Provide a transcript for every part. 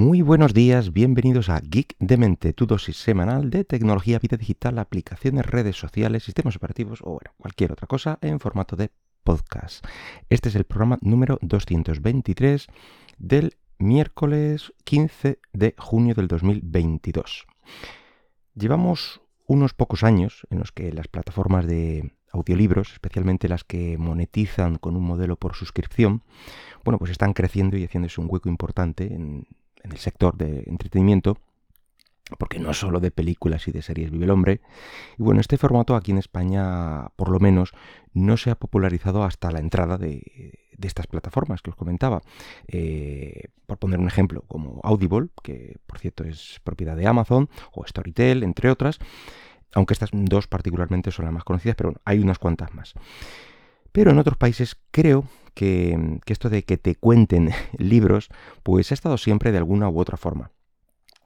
Muy buenos días, bienvenidos a Geek de Mente, tu dosis semanal de tecnología, vida digital, aplicaciones, redes sociales, sistemas operativos o bueno, cualquier otra cosa en formato de podcast. Este es el programa número 223 del miércoles 15 de junio del 2022. Llevamos unos pocos años en los que las plataformas de audiolibros, especialmente las que monetizan con un modelo por suscripción, bueno, pues están creciendo y haciéndose un hueco importante en, en el sector de entretenimiento, porque no solo de películas y de series vive el hombre. Y bueno, este formato aquí en España, por lo menos, no se ha popularizado hasta la entrada de, estas plataformas que os comentaba. Eh, por poner un ejemplo, como Audible, que por cierto es propiedad de Amazon, o Storytel, entre otras, aunque estas dos particularmente son las más conocidas, pero bueno, hay unas cuantas más. Pero en otros países creo que, esto de que te cuenten libros, pues ha estado siempre de alguna u otra forma.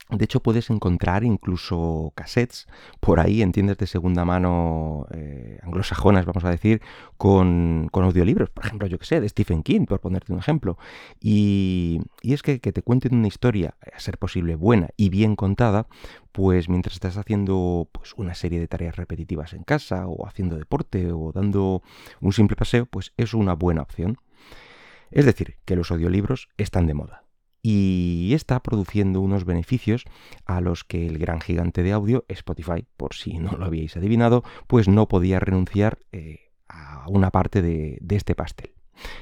De hecho, puedes encontrar incluso cassettes por ahí en tiendas de segunda mano eh, anglosajonas, vamos a decir, con, audiolibros. Por ejemplo, yo que sé, de Stephen King, por ponerte un ejemplo. Y, es que, que te cuenten una historia, a ser posible buena y bien contada, pues mientras estás haciendo pues, una serie de tareas repetitivas en casa, o haciendo deporte, o dando un simple paseo, pues es una buena opción. Es decir, que los audiolibros están de moda y está produciendo unos beneficios a los que el gran gigante de audio, Spotify, por si no lo habíais adivinado, pues no podía renunciar eh, a una parte de, este pastel.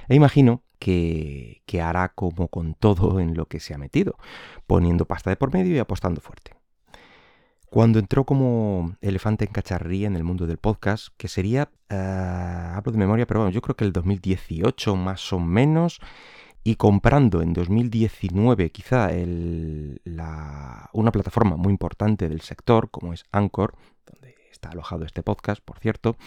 E imagino que, hará como con todo en lo que se ha metido, poniendo pasta de por medio y apostando fuerte. Cuando entró como elefante en cacharría en el mundo del podcast, que sería, eh, hablo de memoria, pero bueno, yo creo que el 2018 más o menos, y comprando en 2019 quizá una plataforma muy importante del sector como es Anchor, donde está alojado este podcast, por cierto,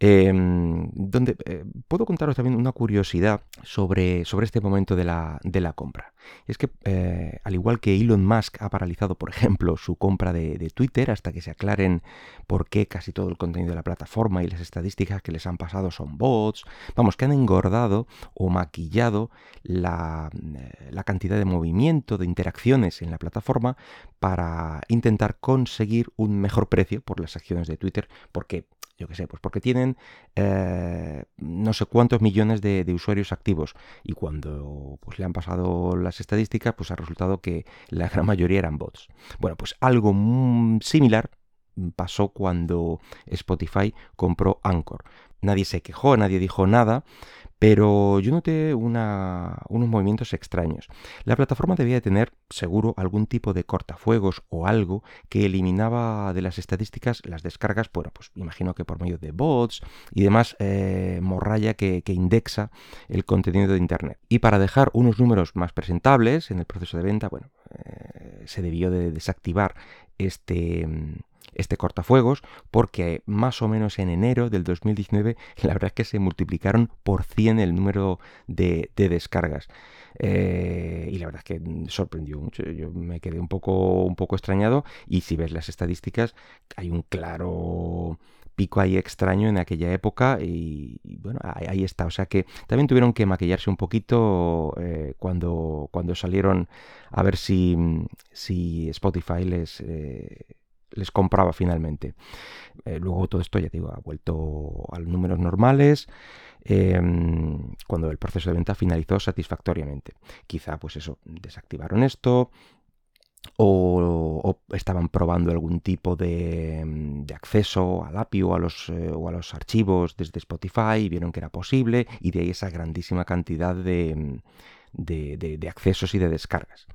Em, donde eh, puedo contaros también una curiosidad sobre, sobre este momento de la, de la compra. Y es que, eh, al igual que Elon Musk ha paralizado, por ejemplo, su compra de, Twitter hasta que se aclaren por qué casi todo el contenido de la plataforma y las estadísticas que les han pasado son bots, vamos, que han engordado o maquillado la, eh, la cantidad de movimiento, de interacciones en la plataforma para intentar conseguir un mejor precio por las acciones de Twitter, porque yo qué sé, pues porque tienen eh, no sé cuántos millones de, usuarios activos y cuando pues, le han pasado las estadísticas, pues ha resultado que la gran mayoría eran bots. Bueno, pues algo similar pasó cuando Spotify compró Anchor. Nadie se quejó, nadie dijo nada, pero yo noté unos movimientos extraños. La plataforma debía tener, seguro, algún tipo de cortafuegos o algo que eliminaba de las estadísticas las descargas, bueno, pues imagino que por medio de bots y demás eh, morralla que, indexa el contenido de Internet. Y para dejar unos números más presentables en el proceso de venta, bueno, eh, se debió de desactivar este este cortafuegos porque más o menos en enero del 2019 la verdad es que se multiplicaron por 100 el número de, descargas. Eh, y la verdad es que sorprendió mucho. Yo me quedé un poco, un poco extrañado y si ves las estadísticas hay un claro pico ahí extraño en aquella época y, bueno, ahí, está. O sea que también tuvieron que maquillarse un poquito eh, cuando, cuando salieron a ver si, si Spotify les, eh, les compraba finalmente. Eh, luego todo esto, ya digo, ha vuelto a los números normales em, cuando el proceso de venta finalizó satisfactoriamente. Quizá, pues eso, desactivaron esto. O, estaban probando algún tipo de, acceso al API o a, los, eh, o a los archivos desde Spotify y vieron que era posible y de ahí esa grandísima cantidad de, de, accesos y de descargas.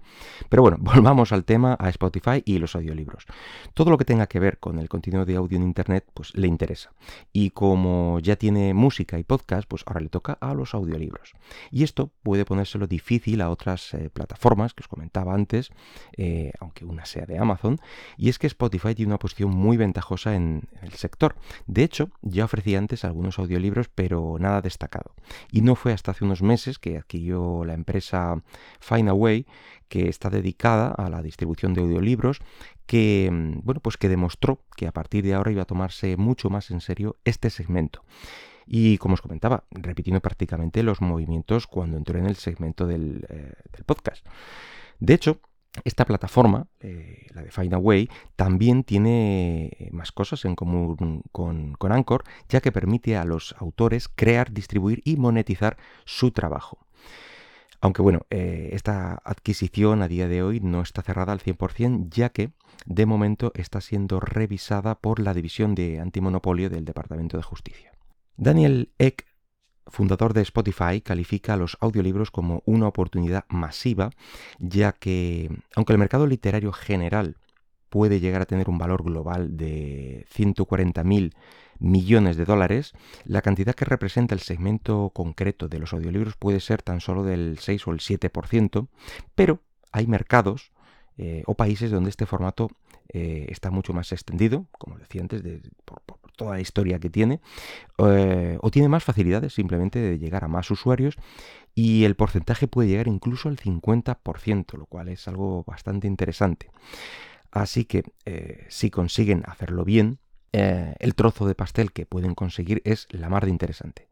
Pero bueno, volvamos al tema, a Spotify y los audiolibros. Todo lo que tenga que ver con el contenido de audio en Internet, pues le interesa. Y como ya tiene música y podcast, pues ahora le toca a los audiolibros. Y esto puede ponérselo difícil a otras eh, plataformas que os comentaba antes, eh, aunque una sea de Amazon, y es que Spotify tiene una posición muy ventajosa en, el sector. De hecho, ya ofrecía antes algunos audiolibros, pero nada destacado. Y no fue hasta hace unos meses que adquirió la empresa Findaway, que está dedicada a la distribución de audiolibros, que, mm, bueno, pues que demostró que a partir de ahora iba a tomarse mucho más en serio este segmento. Y como os comentaba, repitiendo prácticamente los movimientos cuando entró en el segmento del, eh, podcast. De hecho, esta plataforma, eh, la de Findaway, también tiene más cosas en común con, Anchor, ya que permite a los autores crear, distribuir y monetizar su trabajo. Aunque bueno, eh, esta adquisición a día de hoy no está cerrada al 100%, ya que de momento está siendo revisada por la División de Antimonopolio del Departamento de Justicia. Daniel Eck fundador de Spotify, califica a los audiolibros como una oportunidad masiva, ya que, aunque el mercado literario general puede llegar a tener un valor global de 140.000 millones de dólares, la cantidad que representa el segmento concreto de los audiolibros puede ser tan solo del 6 o el 7%, pero hay mercados eh, o países donde este formato eh, está mucho más extendido, como decía antes, de, por, toda la historia que tiene, eh, o tiene más facilidades simplemente de llegar a más usuarios y el porcentaje puede llegar incluso al 50%, lo cual es algo bastante interesante. Así que si consiguen hacerlo bien, eh, el trozo de pastel que pueden conseguir es la más de interesante.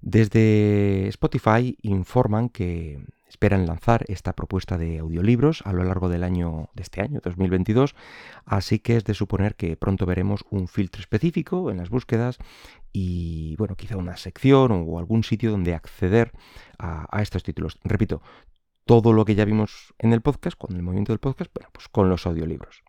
Desde Spotify informan que esperan lanzar esta propuesta de audiolibros a lo largo del año de este año 2022, así que es de suponer que pronto veremos un filtro específico en las búsquedas y bueno, quizá una sección o algún sitio donde acceder a, estos títulos. Repito, todo lo que ya vimos en el podcast, con el movimiento del podcast, bueno, pues con los audiolibros.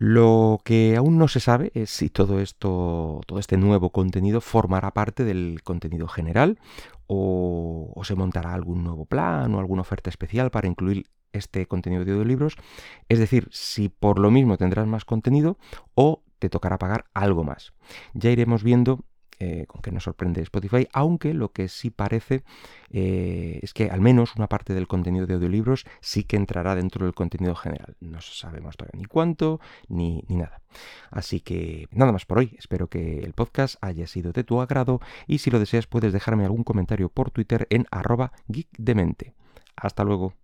Lo que aún no se sabe es si todo esto, todo este nuevo contenido formará parte del contenido general o, se montará algún nuevo plan o alguna oferta especial para incluir este contenido de audiolibros. Es decir, si por lo mismo tendrás más contenido o te tocará pagar algo más. Ya iremos viendo eh, con que nos sorprende Spotify, aunque lo que sí parece eh, es que al menos una parte del contenido de audiolibros sí que entrará dentro del contenido general. No sabemos todavía ni cuánto ni, ni nada. Así que nada más por hoy. Espero que el podcast haya sido de tu agrado y si lo deseas puedes dejarme algún comentario por Twitter en arroba geekdemente. Hasta luego.